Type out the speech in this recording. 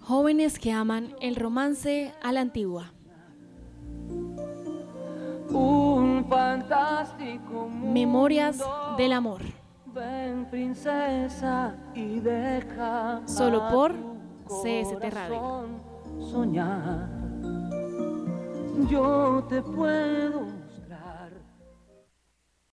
Jóvenes que aman el romance a la antigua. Un fantástico mundo. Memorias del amor. Ven, princesa, y deja Solo por CST Radio. Soñar. Yo te puedo